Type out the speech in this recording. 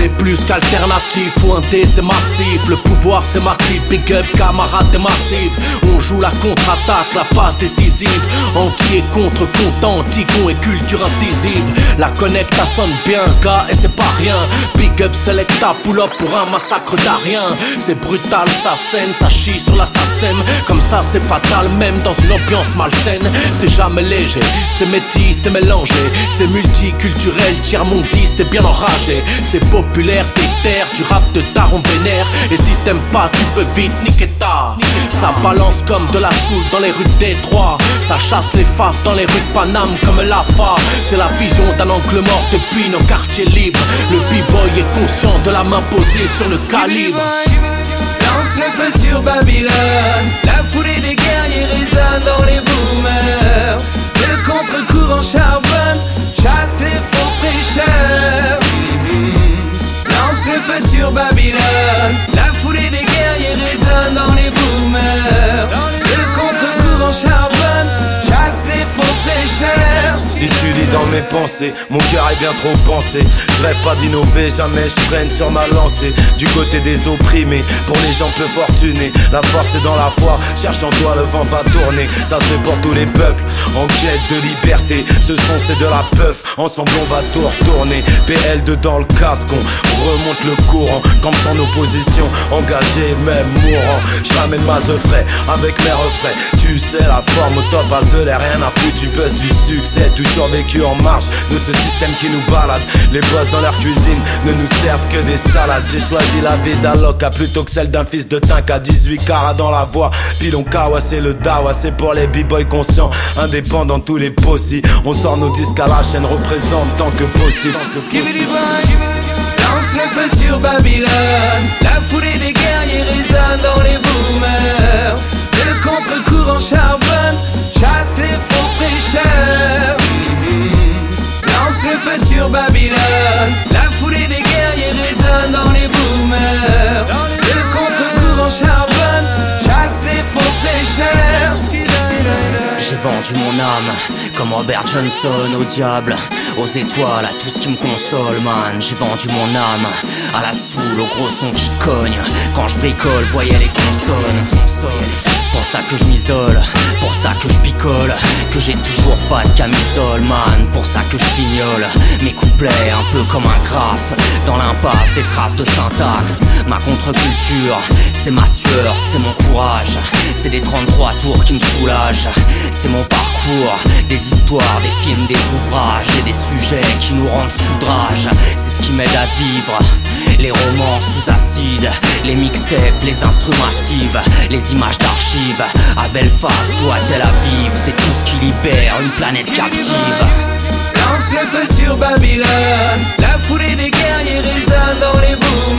c'est plus qu'alternatif dé c'est massif, le pouvoir c'est massif. Big up camarade t'es massif. On joue la contre-attaque, la passe décisive. Anti et contre content, anti-con et culture incisive. La connecta sonne bien gars et c'est pas rien. Big up selecta pull up pour un massacre d'arien C'est brutal, ça scène, ça chie sur l'assassin. Comme ça c'est fatal même dans une ambiance malsaine. C'est jamais léger, c'est métis, c'est mélangé. C'est multiculturel, tiers-mondiste et bien enragé. C'est populaire, t'es terre, tu rap de taron vénère. Et si t'aimes pas, tu peux vite niquer ta. Ça balance comme de la soude dans les rues de Détroit. Ça chasse les faves dans les rues de Paname comme la fa. C'est la vision d'un angle mort depuis nos quartiers libres. Le b-boy est conscient de la main posée sur le calibre. Lance le feu sur Babylone. La foulée des guerriers résonne dans les boomers sur Babylone. La foulée des guerriers résonne dans les boomers. Le contre-courant charbonne Chasse les faux prêcheurs. Si tu lis dans mes pensées, mon cœur est bien trop pensé. Je rêve pas d'innover, jamais je freine sur ma lancée. Du côté des opprimés, pour les gens peu fortunés, la force est dans la foi. Cherche en toi, le vent va tourner. Ça fait pour tous les peuples, en quête de liberté. Ce son c'est de la peuf, ensemble on va tout retourner. PL2 dans le casque, on remonte le courant. Comme sans opposition, engagé, même mourant. Je ramène ma frais avec mes refrains. Tu sais, la forme au top, à rien à foutre du buzz du succès. Toujours vécu en marche de ce système qui nous balade. Les boss dans leur cuisine ne nous servent que des salades. J'ai choisi la vie d'Aloca plutôt que celle d'un fils de Tinck à 18 carats dans la voie. Pilon Kawa, c'est le Dawa, c'est pour les b-boys conscients, indépendants tous les possis. On sort nos disques à la chaîne, représente tant que possible. Lance le feu sur Babylone La foulée des guerriers résonne dans les boomers Le contre-courant charbonne Chasse les feu sur Babylone La foulée des guerriers résonne dans les boomers Le contre-courant charbonne Chasse les faux prêcheurs J'ai vendu mon âme comme Robert Johnson au diable, aux étoiles, à tout ce qui me console, man. J'ai vendu mon âme à la soule, au gros son qui cogne. Quand je bricole, voyez les consonnes. Pour ça que je m'isole, pour ça que je picole, que j'ai toujours pas de camisole, man. Pour ça que je fignole mes couplets un peu comme un graphe. Dans l'impasse des traces de syntaxe, ma contre-culture, c'est ma sueur, c'est mon courage. C'est des 33 tours qui me soulagent, c'est mon parcours, des histoires, des films, des ouvrages et des sujets qui nous rendent foudrage. C'est ce qui m'aide à vivre. Les romans sous acide, les mixtapes, les instruments massifs, les images d'archives. À Belfast ou à Tel Aviv, c'est tout une planète captive. Lance le feu sur Babylone La foulée des guerriers résonne dans les boomers